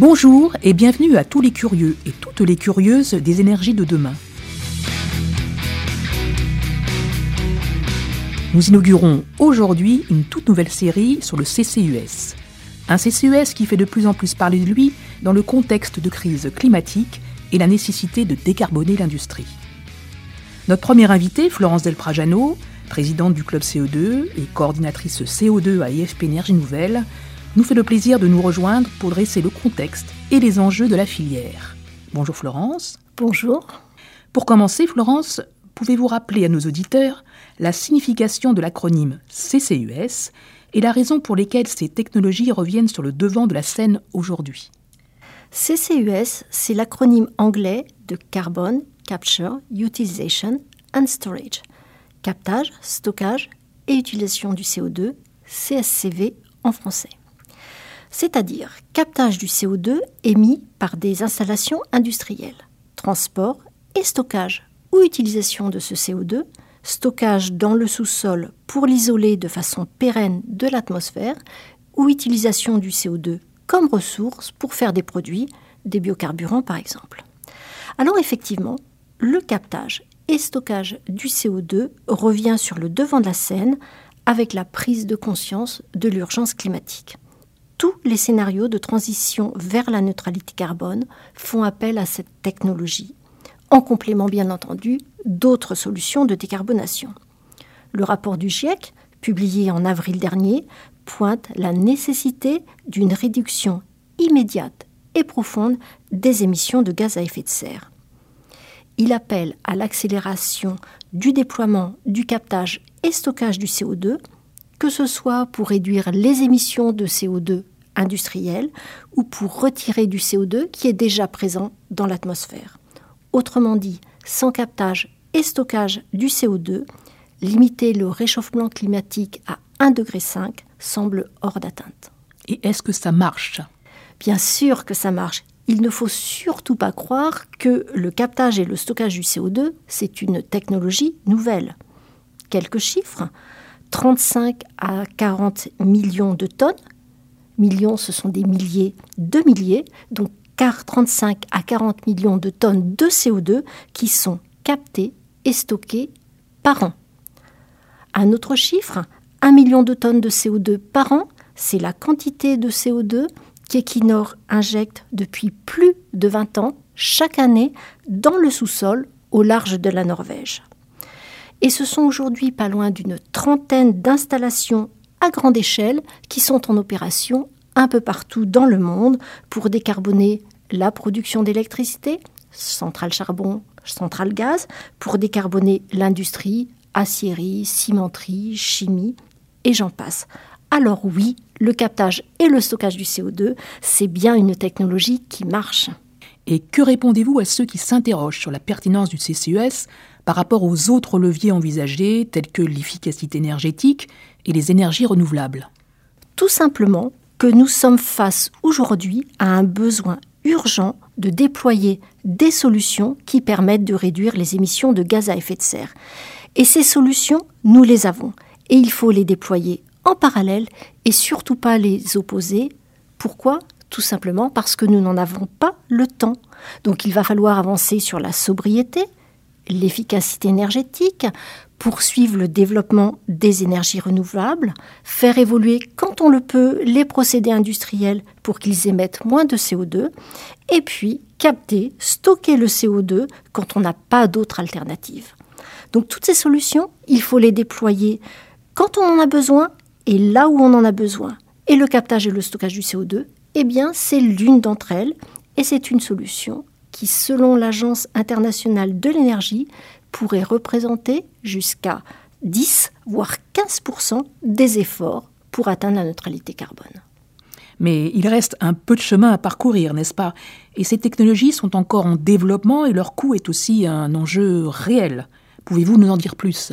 Bonjour et bienvenue à tous les curieux et toutes les curieuses des énergies de demain. Nous inaugurons aujourd'hui une toute nouvelle série sur le CCUS. Un CCUS qui fait de plus en plus parler de lui dans le contexte de crise climatique et la nécessité de décarboner l'industrie. Notre première invitée, Florence Del Prajano, présidente du club CO2 et coordinatrice CO2 à IFP Énergie Nouvelle, nous fait le plaisir de nous rejoindre pour dresser le contexte et les enjeux de la filière. Bonjour Florence. Bonjour. Pour commencer, Florence, pouvez-vous rappeler à nos auditeurs la signification de l'acronyme CCUS et la raison pour laquelle ces technologies reviennent sur le devant de la scène aujourd'hui? CCUS, c'est l'acronyme anglais de Carbon Capture, Utilization and Storage. Captage, stockage et utilisation du CO2, CSCV en français c'est-à-dire captage du CO2 émis par des installations industrielles, transport et stockage ou utilisation de ce CO2, stockage dans le sous-sol pour l'isoler de façon pérenne de l'atmosphère, ou utilisation du CO2 comme ressource pour faire des produits, des biocarburants par exemple. Alors effectivement, le captage et stockage du CO2 revient sur le devant de la scène avec la prise de conscience de l'urgence climatique tous les scénarios de transition vers la neutralité carbone font appel à cette technologie, en complément bien entendu d'autres solutions de décarbonation. Le rapport du GIEC, publié en avril dernier, pointe la nécessité d'une réduction immédiate et profonde des émissions de gaz à effet de serre. Il appelle à l'accélération du déploiement du captage et stockage du CO2, que ce soit pour réduire les émissions de CO2 industriel ou pour retirer du CO2 qui est déjà présent dans l'atmosphère. Autrement dit, sans captage et stockage du CO2, limiter le réchauffement climatique à 1,5 degré semble hors d'atteinte. Et est-ce que ça marche? Bien sûr que ça marche. Il ne faut surtout pas croire que le captage et le stockage du CO2, c'est une technologie nouvelle. Quelques chiffres. 35 à 40 millions de tonnes millions, ce sont des milliers de milliers, donc 35 à 40 millions de tonnes de CO2 qui sont captées et stockées par an. Un autre chiffre, 1 million de tonnes de CO2 par an, c'est la quantité de CO2 qu'Equinor injecte depuis plus de 20 ans chaque année dans le sous-sol au large de la Norvège. Et ce sont aujourd'hui pas loin d'une trentaine d'installations à grande échelle qui sont en opération un peu partout dans le monde pour décarboner la production d'électricité, centrale charbon, centrale gaz, pour décarboner l'industrie, aciérie, cimenterie, chimie, et j'en passe. Alors oui, le captage et le stockage du CO2, c'est bien une technologie qui marche. Et que répondez-vous à ceux qui s'interrogent sur la pertinence du CCUS par rapport aux autres leviers envisagés, tels que l'efficacité énergétique et les énergies renouvelables? Tout simplement que nous sommes face aujourd'hui à un besoin urgent de déployer des solutions qui permettent de réduire les émissions de gaz à effet de serre. Et ces solutions, nous les avons. Et il faut les déployer en parallèle et surtout pas les opposer. Pourquoi? Tout simplement parce que nous n'en avons pas le temps. Donc il va falloir avancer sur la sobriété, l'efficacité énergétique, poursuivre le développement des énergies renouvelables, faire évoluer quand on le peut les procédés industriels pour qu'ils émettent moins de CO2, et puis capter, stocker le CO2 quand on n'a pas d'autre alternative. Donc toutes ces solutions, il faut les déployer quand on en a besoin et là où on en a besoin. Et le captage et le stockage du CO2, eh bien c'est l'une d'entre elles et c'est une solution qui, selon l'Agence internationale de l'énergie, pourrait représenter jusqu'à 10 voire 15% des efforts pour atteindre la neutralité carbone. Mais il reste un peu de chemin à parcourir, n'est-ce pas? Et ces technologies sont encore en développement et leur coût est aussi un enjeu réel. Pouvez-vous nous en dire plus?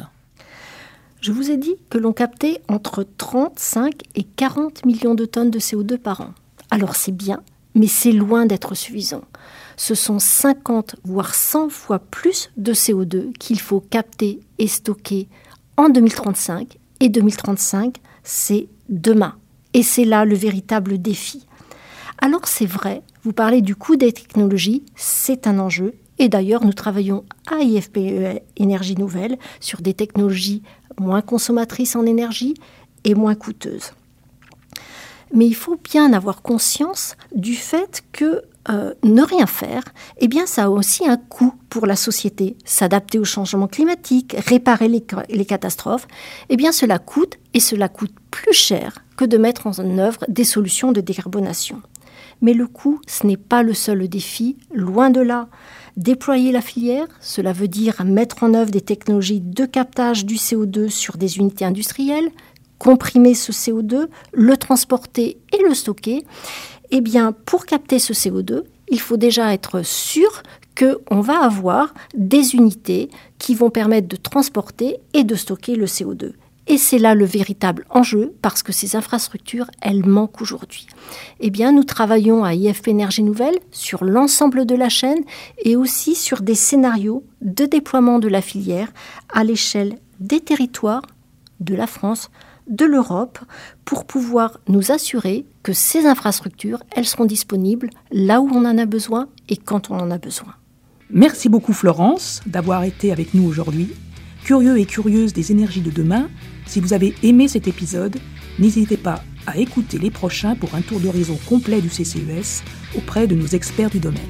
Je vous ai dit que l'on captait entre 35 et 40 millions de tonnes de CO2 par an. Alors c'est bien, mais c'est loin d'être suffisant ce sont 50 voire 100 fois plus de CO2 qu'il faut capter et stocker en 2035. Et 2035, c'est demain. Et c'est là le véritable défi. Alors c'est vrai, vous parlez du coût des technologies, c'est un enjeu. Et d'ailleurs, nous travaillons à IFPE Énergie Nouvelle sur des technologies moins consommatrices en énergie et moins coûteuses. Mais il faut bien avoir conscience du fait que euh, ne rien faire, eh ça a aussi un coût pour la société. S'adapter au changement climatique, réparer les, catastrophes, eh cela coûte et cela coûte plus cher que de mettre en œuvre des solutions de décarbonation. Mais le coût, ce n'est pas le seul défi, loin de là. Déployer la filière, cela veut dire mettre en œuvre des technologies de captage du CO2 sur des unités industrielles, comprimer ce CO2, le transporter et le stocker. Eh bien, pour capter ce CO2, il faut déjà être sûr qu'on va avoir des unités qui vont permettre de transporter et de stocker le CO2. Et c'est là le véritable enjeu parce que ces infrastructures, elles manquent aujourd'hui. Eh bien, nous travaillons à IFP Énergie Nouvelle sur l'ensemble de la chaîne et aussi sur des scénarios de déploiement de la filière à l'échelle des territoires de la France, de l'Europe, pour pouvoir nous assurer que ces infrastructures, elles seront disponibles là où on en a besoin et quand on en a besoin. Merci beaucoup Florence d'avoir été avec nous aujourd'hui. Curieux et curieuse des énergies de demain, si vous avez aimé cet épisode, n'hésitez pas à écouter les prochains pour un tour d'horizon complet du CCUS auprès de nos experts du domaine.